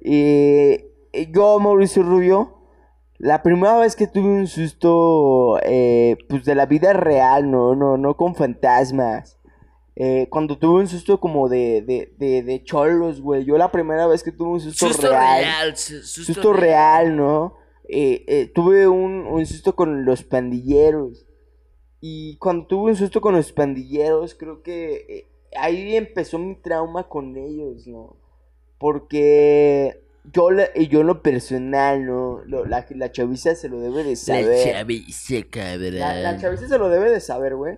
Eh, yo, Mauricio Rubio, la primera vez que tuve un susto, eh, pues de la vida real, ¿no? No, no con fantasmas. Eh, cuando tuve un susto como de, de, de, de cholos, güey. Yo la primera vez que tuve un susto, Susto real real. su- Susto, susto real, ¿no? Eh, tuve un, un susto con los pandilleros. Y cuando tuve un susto con los pandilleros, creo que ahí empezó mi trauma con ellos, ¿no? Porque yo, y yo en lo personal, ¿no? Lo- la, la chaviza se lo debe de La saber. chaviza, cabrón. La, la chaviza se lo debe de saber, güey.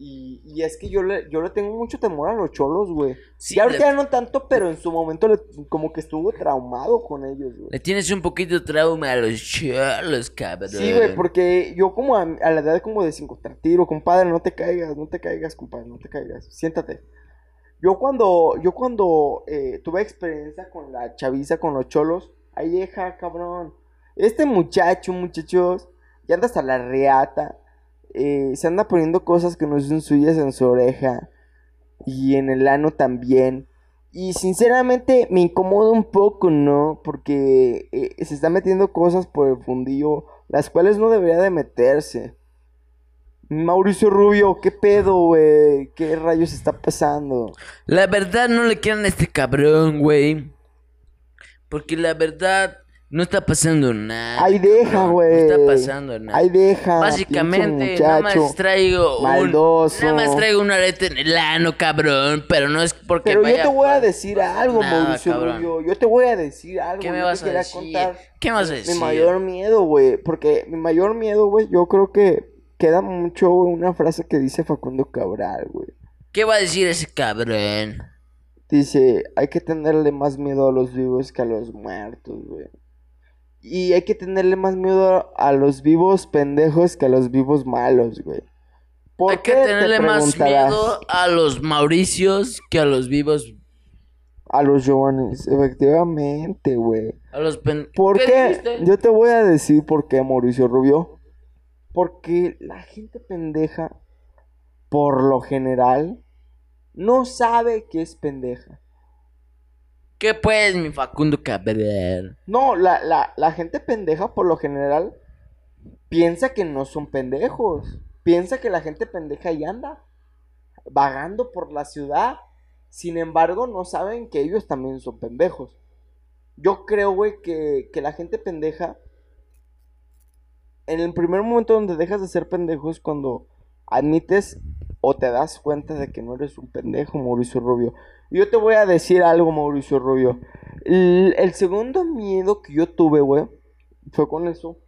Y, y es que yo le, yo le tengo mucho temor a los cholos, güey. Sí, y ahorita ya no tanto, pero en su momento le- como que estuvo traumado con ellos, güey. Le tienes un poquito de trauma a los cholos, cabrón. Sí, güey, porque yo como a, a la edad como de 5 tiro, compadre, no te caigas, no te caigas, compadre, no te caigas, siéntate. Yo cuando, yo cuando eh, tuve experiencia con la chaviza, con los cholos, ahí deja, cabrón. Este muchacho, muchachos, ya anda hasta la reata, eh, se anda poniendo cosas que no son suyas en su oreja y en el ano también. Y sinceramente me incomoda un poco, ¿no? Porque eh, se está metiendo cosas por el fundillo, las cuales no debería de meterse. Mauricio Rubio, ¿qué pedo, güey? ¿Qué rayos está pasando? La verdad, no le quieran a este cabrón, güey. Porque la verdad, no está pasando nada. Ahí deja, güey. No está pasando nada. Ahí deja. Básicamente, nada más traigo un... maldoso. Nada más traigo un arete en el ano, cabrón. Pero no es porque Pero yo te voy a decir algo, nada, Mauricio cabrón. Rubio. Yo te voy a decir algo. ¿Qué me vas a decir? contar ¿Qué me vas a Mi decir? mayor miedo, güey. Porque mi mayor miedo, güey, yo creo que queda mucho una frase que dice Facundo Cabral, güey. ¿Qué va a decir ese cabrón? Dice, hay que tenerle más miedo a los vivos que a los muertos, güey. Y hay que tenerle más miedo a los vivos pendejos que a los vivos malos, güey. ¿Por Hay que qué? Te tenerle más miedo a los Mauricios que a los vivos. A los jóvenes, efectivamente, güey. A los pen... ¿Por qué? dijiste? Yo te voy a decir por qué, Mauricio Rubio. Porque la gente pendeja, por lo general, no sabe que es pendeja. ¿Qué pues, mi Facundo cabrón? No, la, la, la gente pendeja, por lo general, piensa que no son pendejos. Piensa que la gente pendeja ahí anda, vagando por la ciudad. Sin embargo, no saben que ellos también son pendejos. Yo creo, güey, que, que la gente pendeja. En el primer momento donde dejas de ser pendejo es cuando admites o te das cuenta de que no eres un pendejo, Mauricio Rubio. Yo te voy a decir algo, Mauricio Rubio. El, el segundo miedo que yo tuve, güey, fue con eso.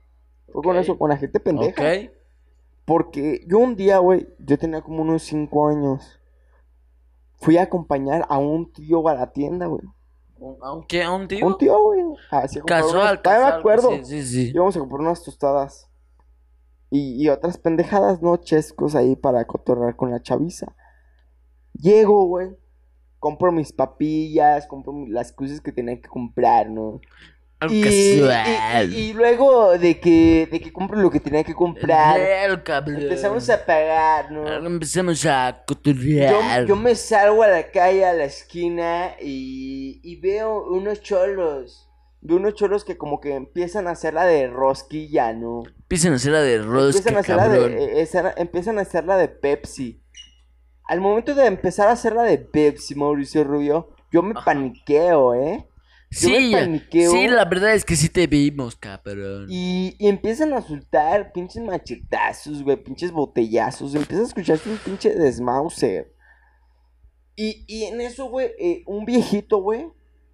Fue con eso, con la gente pendeja. Ok. Porque yo un día, güey, yo tenía como unos 5 años. Fui a acompañar a un tío a la tienda, güey. Aunque a un tío. Un tío, güey. Así a Casual, Todavía casual. me acuerdo. Sí, sí, sí. Íbamos a comprar unas tostadas. Y, y otras pendejadas, ¿no? Chescos ahí para cotorrear con la chaviza. Llego, güey. Compro mis papillas, compro las cosas que tenía que comprar, ¿no? Y, y- luego de que, de que compro lo que tenía que comprar, empezamos a pagar, ¿no? Empezamos a Yo, cotorrear. yo me salgo a la calle, a la esquina, y, y veo unos cholos. Veo unos cholos que como que empiezan a hacer la de rosquilla, ¿no? Empiezan a hacer la de rosca, Empiezan a hacer la cabrón. de, eh, esa- empiezan a hacer la de Pepsi. Al momento de empezar a hacer la de Pepsi, Mauricio Rubio, yo me Ajá. paniqueo, ¿eh? Yo me Sí, paniqueo. sí, la verdad es que sí te vimos, cabrón. Y, y empiezan a soltar pinches machetazos, güey, pinches botellazos. Empiezas a escucharse un pinche desmauser. Y, y en eso, güey, eh, un viejito, güey,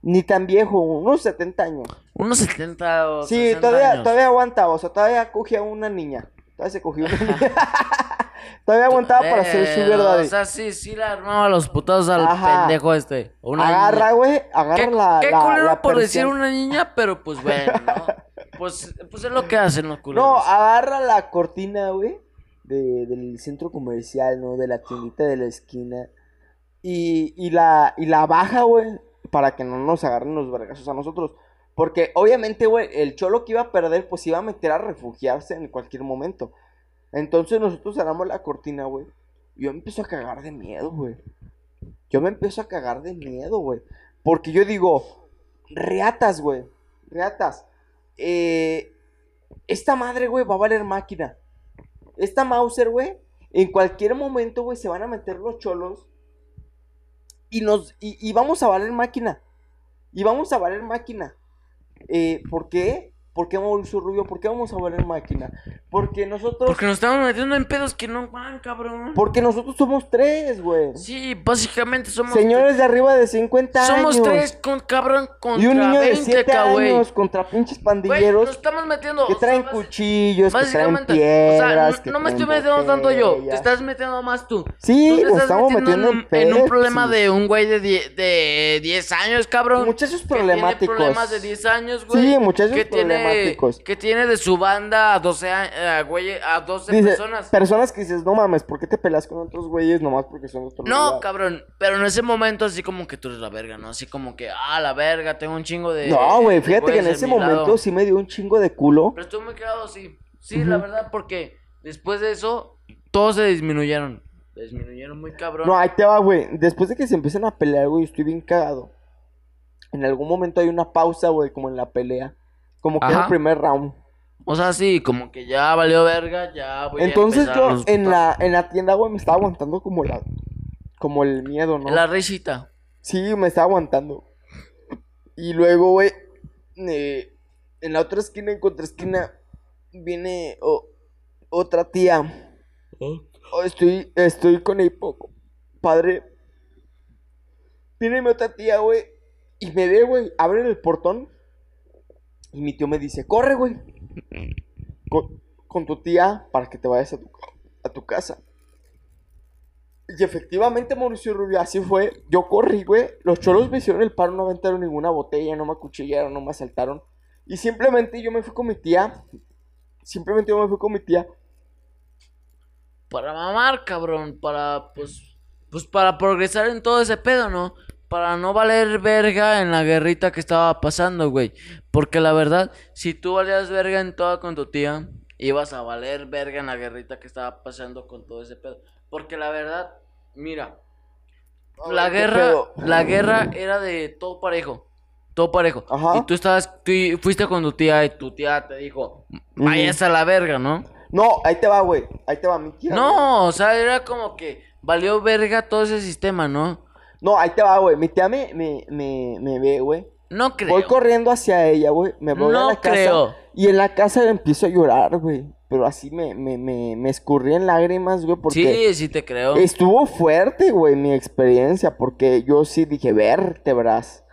ni tan viejo, unos 70 años. Unos 70 o Sí, 60 todavía, años. todavía aguantaba, o sea, todavía cogía una niña. Todavía se cogió una niña. (laughs) todavía aguantaba para ser su Eh, verdad. O sea, sí, sí le armaba los putados al Ajá. pendejo este. Una Agarra, güey, agarra Qué, la. qué la- culero la por decir una niña, pero pues bueno, ¿no? (laughs) Pues, pues es lo que hacen los culeros. No, agarra la cortina, güey, de, del centro comercial, ¿no? De la tiendita de la esquina. Y, y la, y la baja, güey, para que no nos agarren los vergazos a nosotros. Porque obviamente, güey, el cholo que iba a perder, pues iba a meter a refugiarse en cualquier momento. Entonces nosotros cerramos la cortina, güey. Yo me empiezo a cagar de miedo, güey. Yo me empiezo a cagar de miedo, güey. Porque yo digo, reatas, güey. Reatas. Eh, esta madre, güey, va a valer máquina. Esta Mauser, güey, en cualquier momento, güey, se van a meter los cholos. Y nos. Y, vamos a valer máquina. Y vamos a valer máquina. Eh, ¿Por qué? ¿Por qué Mauricio Rubio? ¿Por qué vamos a valer máquina? Porque nosotros. Porque nos estamos metiendo en pedos que no van, cabrón. Porque nosotros somos tres, güey. Sí, básicamente somos. Señores de arriba de 50 Somos años. tres con cabrón contra Y un niño de 20, 7 ca, güey. años contra pinches pandilleros nos estamos metiendo. que o sea, traen cuchillos, que traen piedras. o sea, no, no me estoy traen metiendo tanto yo, te estás metiendo más tú. Sí, Tú te nos estás estamos metiendo en, en, un problema de un güey de, die- de 10 años, cabrón. Muchachos que tiene problemáticos. problemas de 10 años, güey. Sí, muchachos que tiene, problemáticos. Que tiene de su banda a 12, a- a, güey, a 12 Dice, personas. personas que dices, no mames, ¿por qué te peleas con otros güeyes nomás porque son de otro No, lugar?" cabrón, pero en ese momento así como que tú eres la verga, ¿no? Así como que, ah, la verga, tengo un chingo de... No, güey, fíjate que en ese momento lado. sí me dio un chingo de culo. Pero estuve muy quedado, sí. Sí, la verdad, porque después de eso, todos se disminuyeron. Disminuyeron muy cabrón. No, ahí te va, güey. Después de que se empiezan a pelear, güey, estoy bien cagado. En algún momento hay una pausa, güey, como en la pelea. Como que es Ajá. el primer round. O sea, sí, como que ya valió verga, ya voy a Entonces empezar yo los en la, en la tienda, güey, me estaba aguantando como la... Como el miedo, ¿no? La risita. Sí, me estaba aguantando. Y luego, güey, eh, en la otra esquina, en contraesquina, viene otra tía. Oh, estoy, estoy con el poco. Padre. Viene mi otra tía, güey. Y me ve, güey. Abre el portón. Y mi tío me dice, corre, güey. Con, tu tía para que te vayas a tu, a tu casa. Y efectivamente, Mauricio Rubio, así fue. Yo corrí, güey. Los cholos me hicieron el paro, no aventaron ninguna botella, no me acuchillaron, no me asaltaron. Y simplemente yo me fui con mi tía. Simplemente yo me fui con mi tía. Para mamar, cabrón. Para, pues, pues para progresar en todo ese pedo, ¿no? Para no valer verga en la guerrita que estaba pasando, güey. Porque la verdad, si tú valías verga en toda con tu tía, ibas a valer verga en la guerrita que estaba pasando con todo ese pedo. Porque la verdad, mira, la Ay, guerra, pedo. la guerra era de todo parejo. Todo parejo. Ajá. Y tú estabas, tú fuiste con tu tía y tu tía te dijo, vayas a la verga, ¿no? No, ahí te va, güey. Ahí te va mi tía. güey. No, o sea, era como que valió verga todo ese sistema, ¿no? No, ahí te va, güey. Mi tía me, me, me, me ve, güey. No creo. Voy corriendo hacia ella, güey. Me voy a No la casa. creo. Y en la casa empiezo a llorar, güey. pero así me, me, me, me escurrían lágrimas, güey, porque Sí, sí te creo. estuvo fuerte, güey, mi experiencia, porque yo sí dije, vértebras.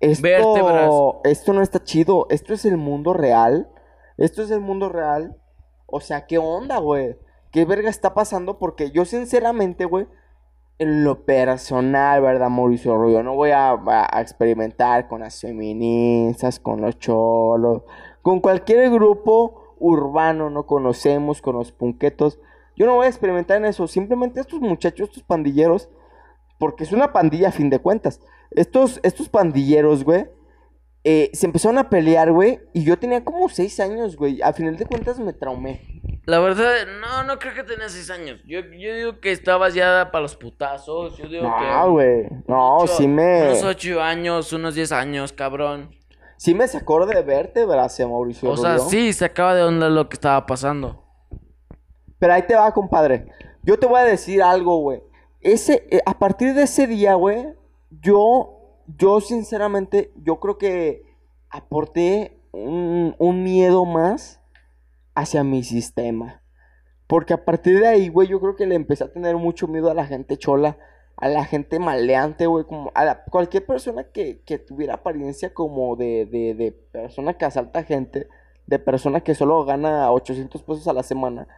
Esto, Vértebras. esto no está chido, esto es el mundo real, esto es el mundo real. O sea, ¿qué onda, güey? ¿Qué verga está pasando? Porque yo sinceramente, güey, en lo personal, ¿verdad, Mauricio Rubio? No voy a, experimentar con las feministas, con los cholos, con cualquier grupo urbano no conocemos, con los punquetos. Yo no voy a experimentar en eso. Simplemente estos muchachos, estos pandilleros, porque es una pandilla a fin de cuentas. Estos, estos pandilleros, güey, eh, se empezaron a pelear, güey, y yo tenía como seis años, güey. A final de cuentas me traumé. La verdad, no, no creo que tenías seis años. Yo, yo digo que estabas ya para los putazos. Yo digo No, que. güey. No, ocho- sí me... Unos ocho años, unos diez años, cabrón. Sí me sacó de vértebras, Mauricio O sea, Rubio. sí, se acaba de onda lo que estaba pasando. Pero ahí te va, compadre. Yo te voy a decir algo, güey. Ese, eh, a partir de ese día, güey, yo, yo sinceramente, yo creo que aporté un, un miedo más hacia mi sistema. Porque a partir de ahí, güey, yo creo que le empecé a tener mucho miedo a la gente chola, a la gente maleante, güey, como a cualquier persona que, que tuviera apariencia como de, de, de persona que asalta gente, de persona que solo gana 800 pesos a la semana.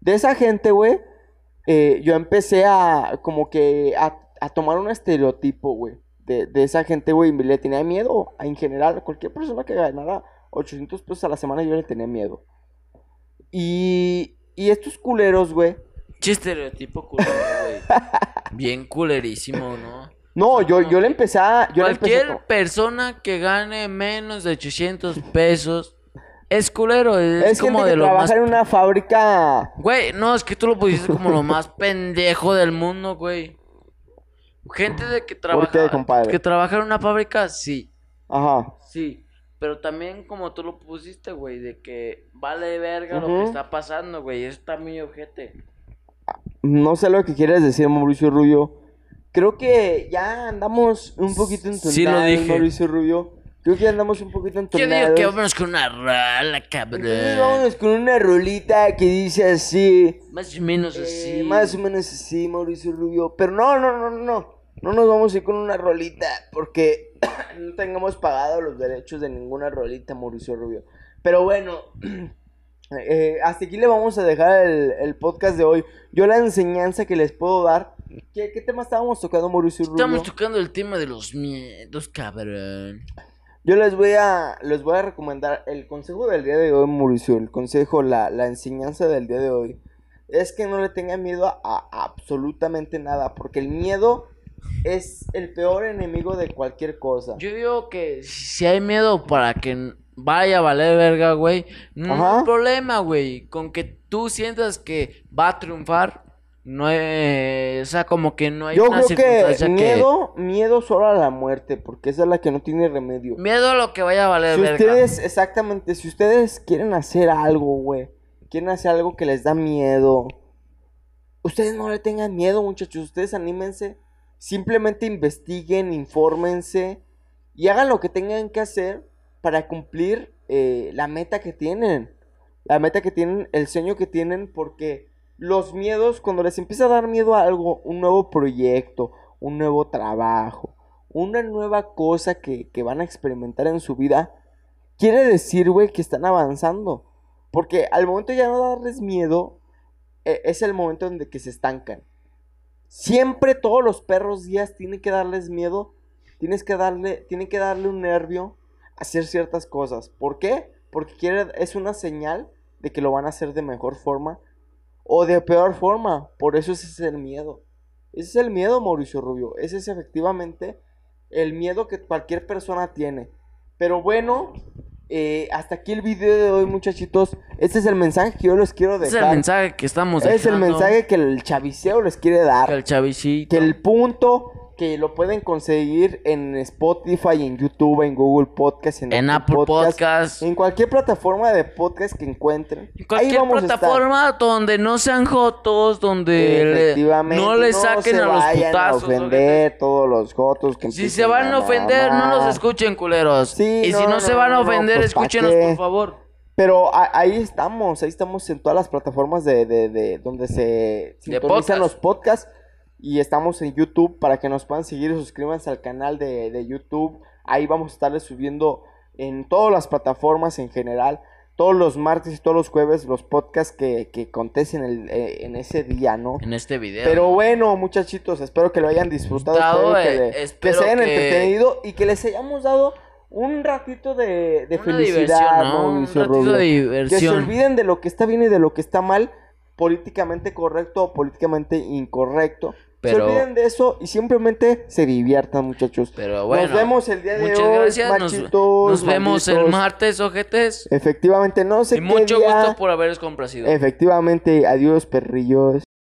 De esa gente, güey, eh, yo empecé a como que a, a tomar un estereotipo, güey, de, de esa gente, güey, y le tenía miedo a, en general, a cualquier persona que ganara 800 pesos a la semana, yo le tenía miedo. Y, y estos culeros, güey, Che estereotipo culero, güey. (laughs) Bien culerísimo, ¿no? no, yo, yo le empecé a... Yo le empecé a Cualquier persona que gane menos de 800 pesos es culero. Es, es como gente que de lo trabaja más. en una fábrica... Güey, no, es que tú lo pusiste como lo más pendejo del mundo, güey. Gente de que trabaja. qué, compadre? Que trabaja en una fábrica, sí. Ajá. Sí. Pero también como tú lo pusiste, güey, de que vale verga lo Ujú. que está pasando, güey. Está muy ojete. No sé lo que quieres decir, Mauricio Rubio. Creo que ya andamos un poquito entonados, Sí lo dije. Mauricio Rubio. Creo que andamos un poquito Yo entonados. digo que vámonos con una rala, cabrón. Entonces vámonos con una rolita que dice así. Más o menos eh, así. más o menos así, Mauricio Rubio. Pero no, no, no, no, no. No nos vamos a ir con una rolita porque (clears throat) no tengamos pagado los derechos de ninguna rolita, Mauricio Rubio. Pero bueno, (clears throat) eh, hasta aquí le vamos a dejar el, el podcast de hoy. Yo la enseñanza que les puedo dar. ¿Qué, qué tema estábamos tocando, Mauricio Rubio? Estamos tocando el tema de los miedos, cabrón. Yo les voy a les voy a recomendar el consejo del día de hoy, Mauricio. El consejo, la, la enseñanza del día de hoy. Es que no le tengan miedo a, a absolutamente nada. Porque el miedo es el peor enemigo de cualquier cosa. Yo digo que si hay miedo para que vaya a valer verga, güey, no Ajá. hay problema, güey. Con que tú sientas que va a triunfar, no es, o sea, como que no hay Yo una creo que miedo, miedo solo a la muerte. Porque esa es la que no tiene remedio. Miedo a lo que vaya a valer Si verga. ustedes, exactamente, si ustedes quieren hacer algo, güey, quieren hacer algo que les da miedo, ustedes no le tengan miedo, muchachos, ustedes anímense, simplemente investiguen, infórmense y hagan lo que tengan que hacer para cumplir eh, la meta que tienen, la meta que tienen, el sueño que tienen, porque los miedos, cuando les empieza a dar miedo a algo, un nuevo proyecto, un nuevo trabajo, una nueva cosa que, que van a experimentar en su vida, quiere decir, güey, que están avanzando. Porque al momento ya no darles miedo, e- es el momento en que se estancan. Siempre todos los perros días tienen que darles miedo, tienes que darle, tienen que darle un nervio a hacer ciertas cosas. ¿Por qué? Porque quiere, es una señal de que lo van a hacer de mejor forma o de peor forma. Por eso ese es el miedo. Ese es el miedo, Mauricio Rubio. Ese es efectivamente el miedo que cualquier persona tiene. Pero bueno, eh, hasta aquí el video de hoy, muchachitos. Este es el mensaje que yo les quiero Ese es dejar. el mensaje que estamos Es el dejando, mensaje que el chaviceo les quiere que dar. el chavicito. Que el punto que lo pueden conseguir en Spotify, en YouTube, en Google Podcast, en, En Apple Podcast. en cualquier plataforma de podcast que encuentren. En Cualquier Ahí vamos a estar. plataforma donde no sean jotos, donde le- no le saquen se a los vayan putazos. a ofender todos los jotos que Si se van a ofender, no los escuchen, culeros. Sí, y si no, no, se van a no, ofender, pues, ¿pa' escúchenos, por favor. Pero ahí estamos, ahí estamos en todas las plataformas de, de, de donde se sintonizan podcast. los podcasts. Y estamos en YouTube para que nos puedan seguir y suscríbanse al canal de, de YouTube. Ahí vamos a estarles subiendo en todas las plataformas en general. Todos los martes y todos los jueves los podcasts que, que acontecen el- eh, en ese día, ¿no? En este video. Pero bueno, muchachitos, espero que lo hayan disfrutado, Dado, espero que, eh, le- que se hayan que- entretenido y que les hayamos dado un ratito de, felicidad, diversión, ¿no? Un ratito de Que se diversión. olviden de lo que está bien y de lo que está mal, políticamente correcto o políticamente incorrecto. Pero- Se olviden de eso y simplemente se diviertan, muchachos. Pero bueno. nos vemos el día de Muchas hoy, gracias. Nos, machitos, nos vemos el martes, ojetes. Efectivamente, no sé Y qué mucho día. gusto por haberos complacido. Efectivamente, adiós, perrillos.